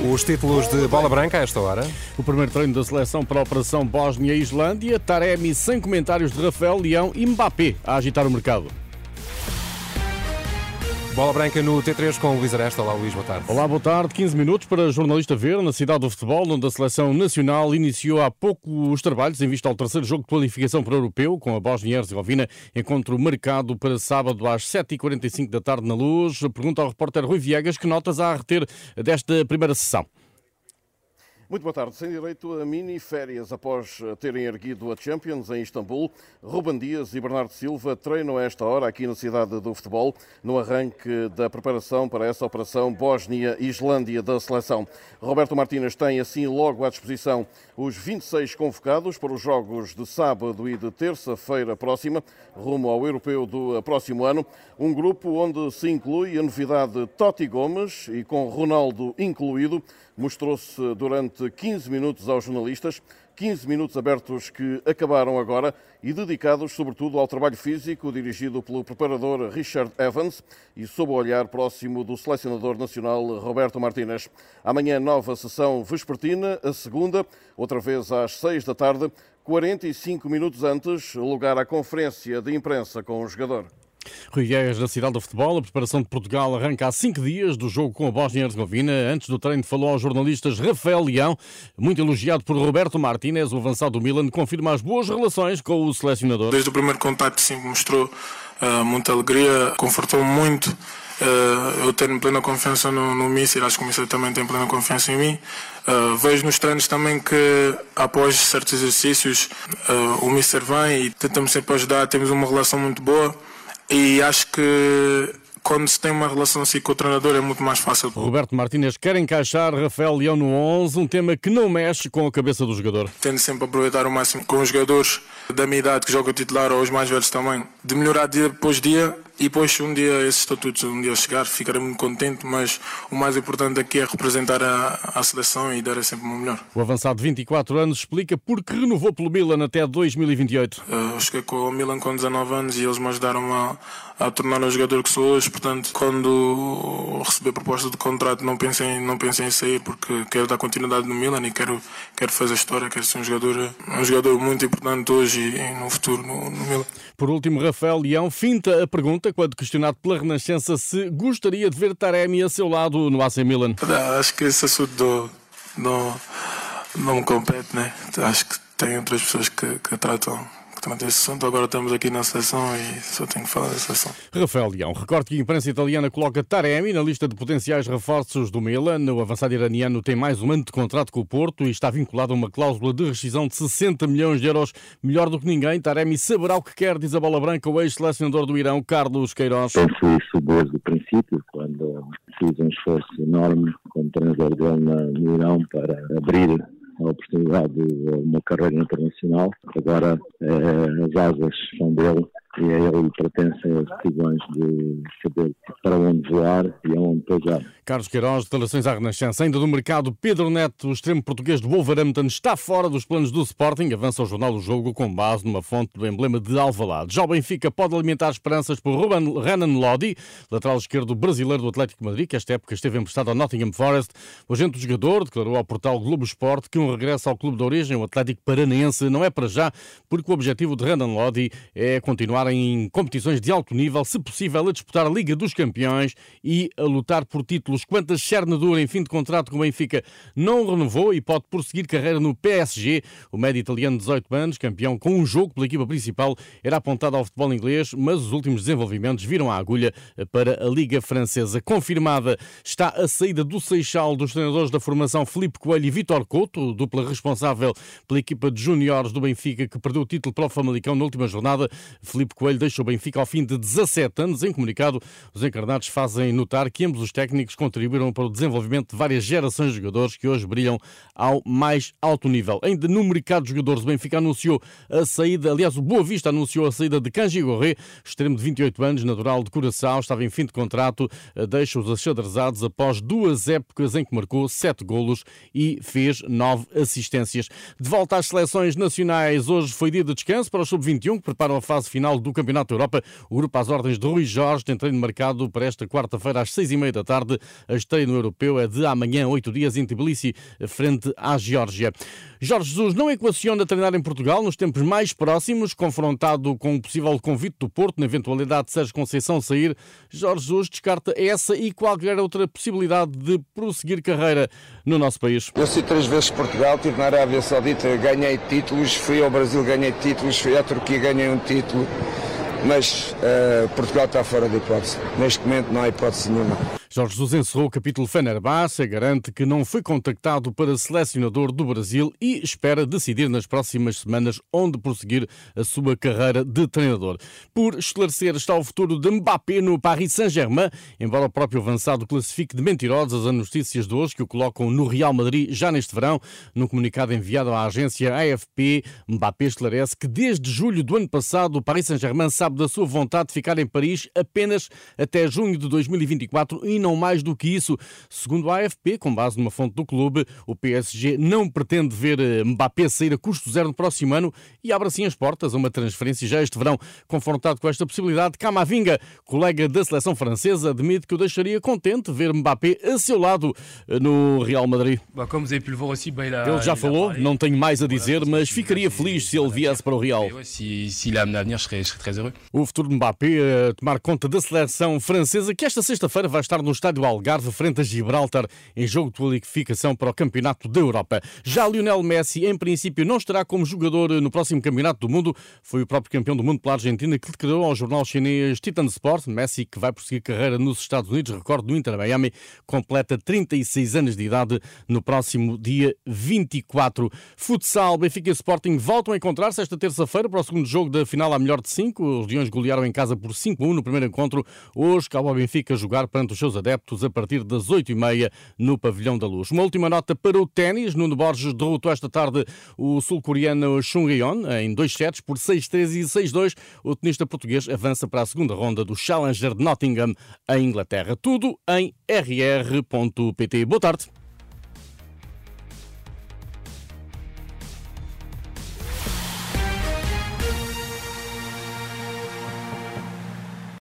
Os títulos de bola branca a esta hora. O primeiro treino da seleção para a Operação Bósnia-Islândia, Taremi sem comentários de Rafael Leão e Mbappé a agitar o mercado. Bola branca no T3 com o Luís Aresta. Olá, Luís, boa tarde. Olá, boa tarde. 15 minutos para jornalista ver na cidade do futebol, onde a seleção nacional iniciou há pouco os trabalhos em vista ao terceiro jogo de qualificação para o europeu, com a Bósnia e Herzegovina. Encontro marcado para sábado às 7h45 da tarde na Luz. Pergunta ao repórter Rui Viegas que notas há a reter desta primeira sessão. Muito boa tarde. Sem direito a mini férias após terem erguido a Champions em Istambul, Ruben Dias e Bernardo Silva treinam a esta hora aqui na cidade do futebol, no arranque da preparação para essa operação Bósnia-Islândia da seleção. Roberto Martínez tem assim logo à disposição os 26 convocados para os jogos de sábado e de terça-feira próxima, rumo ao europeu do próximo ano. Um grupo onde se inclui a novidade Totti Gomes e com Ronaldo incluído, mostrou-se durante 15 minutos aos jornalistas, 15 minutos abertos que acabaram agora e dedicados sobretudo ao trabalho físico dirigido pelo preparador Richard Evans e sob o olhar próximo do selecionador nacional Roberto Martínez. Amanhã nova sessão vespertina, a segunda, outra vez às 6 da tarde, 45 minutos antes, lugar à conferência de imprensa com o jogador. Rui Viegas, na cidade do futebol, a preparação de Portugal arranca há cinco dias do jogo com a Bósnia-Herzegovina. Antes do treino falou aos jornalistas Rafael Leão, muito elogiado por Roberto Martínez, o avançado do Milan, confirma as boas relações com o selecionador. Desde o primeiro contato sempre mostrou uh, muita alegria, confortou-me muito. Uh, eu tenho plena confiança no, no Míssil, acho que o Míssil também tem plena confiança em mim. Uh, vejo nos treinos também que após certos exercícios o Míssil vem e tentamos sempre ajudar, temos uma relação muito boa. E acho que quando se tem uma relação assim com o treinador é muito mais fácil. Roberto Martínez quer encaixar Rafael Leão no 11, um tema que não mexe com a cabeça do jogador. Tendo sempre aproveitar o máximo com os jogadores da minha idade que jogam titular ou os mais velhos também, de melhorar dia depois dia e depois um dia esses estatutos um dia chegar ficarei muito contente, mas o mais importante aqui é representar a, a seleção e dar sempre o melhor. O avançado de 24 anos explica por que renovou pelo Milan até 2028. Eu cheguei com o Milan com 19 anos e eles me ajudaram a, a tornar o jogador que sou hoje, portanto quando recebi a proposta de contrato não pensei, não pensei em sair porque quero dar continuidade no Milan e quero, quero fazer história, quero ser um jogador, um jogador muito importante hoje e, no futuro no, no Milan. Por último, Rafael Leão finta a pergunta quando questionado pela Renascença se gostaria de ver Taremi a seu lado no AC Milan. Acho que esse assunto não, não me compete, né? Acho que tem outras pessoas que, que tratam esse assunto agora estamos aqui na seleção e só tenho que falar da seleção. Rafael Leão, recorde que a imprensa italiana coloca Taremi na lista de potenciais reforços do Milan. O avançado iraniano tem mais um ano de contrato com o Porto e está vinculado a uma cláusula de rescisão de 60 milhões de euros. Melhor do que ninguém, Taremi saberá o que quer, diz a bola branca o ex-selecionador do Irão, Carlos Queiroz. Penso isso desde o princípio, quando fiz um esforço enorme como treinador dele no Irão para abrir a oportunidade de uma carreira internacional. Agora eh, as asas são dele e a ele pertencem as decisões de saber para onde voar e aonde pousar. Carlos Queiroz, declarações à Renascença. Ainda do mercado, Pedro Neto, o extremo português do Wolverhampton, está fora dos planos do Sporting. Avança o jornal do jogo com base numa fonte do emblema de Alvalade. Já o Benfica pode alimentar esperanças por Ruben Renan Lodi, lateral esquerdo brasileiro do Atlético Madrid, que esta época esteve emprestado ao Nottingham Forest. O agente do jogador declarou ao portal Globo Esporte que um regresso ao clube de origem, o Atlético Paranaense, não é para já, porque o objetivo de Renan Lodi é continuar em competições de alto nível, se possível a disputar a Liga dos Campeões e a lutar por títulos. Quanto a em fim de contrato com o Benfica, não renovou e pode prosseguir carreira no PSG. O médio italiano de 18 anos, campeão com um jogo pela equipa principal, era apontado ao futebol inglês, mas os últimos desenvolvimentos viram a agulha para a Liga Francesa. Confirmada está a saída do Seixal dos treinadores da formação Felipe Coelho e Vitor Couto, dupla responsável pela equipa de juniores do Benfica que perdeu o título para o Famalicão na última jornada. Felipe Coelho deixa o Benfica ao fim de 17 anos. Em comunicado, os encarnados fazem notar que ambos os técnicos contribuíram para o desenvolvimento de várias gerações de jogadores que hoje brilham ao mais alto nível. Ainda no mercado de jogadores, o Benfica anunciou a saída, aliás, o Boa Vista anunciou a saída de Kanji Gorré, extremo de 28 anos, natural de Curaçao, estava em fim de contrato, deixa os achadrezados após duas épocas em que marcou 7 golos e fez 9 assistências. De volta às seleções nacionais, hoje foi dia de descanso para o Sub-21, que preparam a fase final do Campeonato da Europa. O grupo às ordens de Rui Jorge tem treino marcado para esta quarta-feira às seis e meia da tarde. A esteia no Europeu é de amanhã, oito dias, em Tbilisi, frente à Geórgia. Jorge Jesus não equaciona treinar em Portugal nos tempos mais próximos, confrontado com o possível convite do Porto, na eventualidade de Sérgio Conceição sair. Jorge Jesus descarta essa e qualquer outra possibilidade de prosseguir carreira no nosso país. Eu sei três vezes Portugal, estive na Arábia Saudita, ganhei títulos, fui ao Brasil, ganhei títulos, fui à Turquia, ganhei um título mas uh, Portugal está fora de hipótese. Neste momento não há hipótese nenhuma. Jorge Jesus encerrou o capítulo Fenerbahçe, garante que não foi contactado para selecionador do Brasil e espera decidir nas próximas semanas onde prosseguir a sua carreira de treinador. Por esclarecer está o futuro de Mbappé no Paris Saint-Germain, embora o próprio avançado classifique de mentirosas as notícias de hoje que o colocam no Real Madrid já neste verão. No comunicado enviado à agência AFP, Mbappé esclarece que desde julho do ano passado o Paris Saint-Germain sabe da sua vontade de ficar em Paris apenas até junho de 2024 e não mais do que isso. Segundo a AFP, com base numa fonte do clube, o PSG não pretende ver eh, Mbappé sair a custo zero no próximo ano e abre assim as portas a uma transferência já este verão. Confrontado com esta possibilidade, Camavinga, colega da seleção francesa, admite que o deixaria contente ver Mbappé a seu lado eh, no Real Madrid. Ele já falou, não tenho mais a dizer, mas ficaria feliz se ele viesse para o Real. O futuro de Mbappé a tomar conta da seleção francesa, que esta sexta-feira vai estar no estádio Algarve, frente a Gibraltar, em jogo de qualificação para o Campeonato da Europa. Já Lionel Messi, em princípio, não estará como jogador no próximo Campeonato do Mundo. Foi o próprio campeão do mundo pela Argentina que declarou ao jornal chinês Titan Sport. Messi, que vai prosseguir carreira nos Estados Unidos, recorde do Inter Miami, completa 36 anos de idade no próximo dia 24. Futsal, Benfica e Sporting voltam a encontrar-se esta terça-feira para o segundo jogo da final à melhor de cinco. Os Leões golearam em casa por 5-1 no primeiro encontro. Hoje, cabe ao Benfica jogar perante os seus adeptos a partir das 8h30 no Pavilhão da Luz. Uma última nota para o ténis. Nuno Borges derrotou esta tarde o sul-coreano Chung Yeon em dois sets por 6-3 e 6-2. O tenista português avança para a segunda ronda do Challenger de Nottingham, em Inglaterra. Tudo em rr.pt. Boa tarde.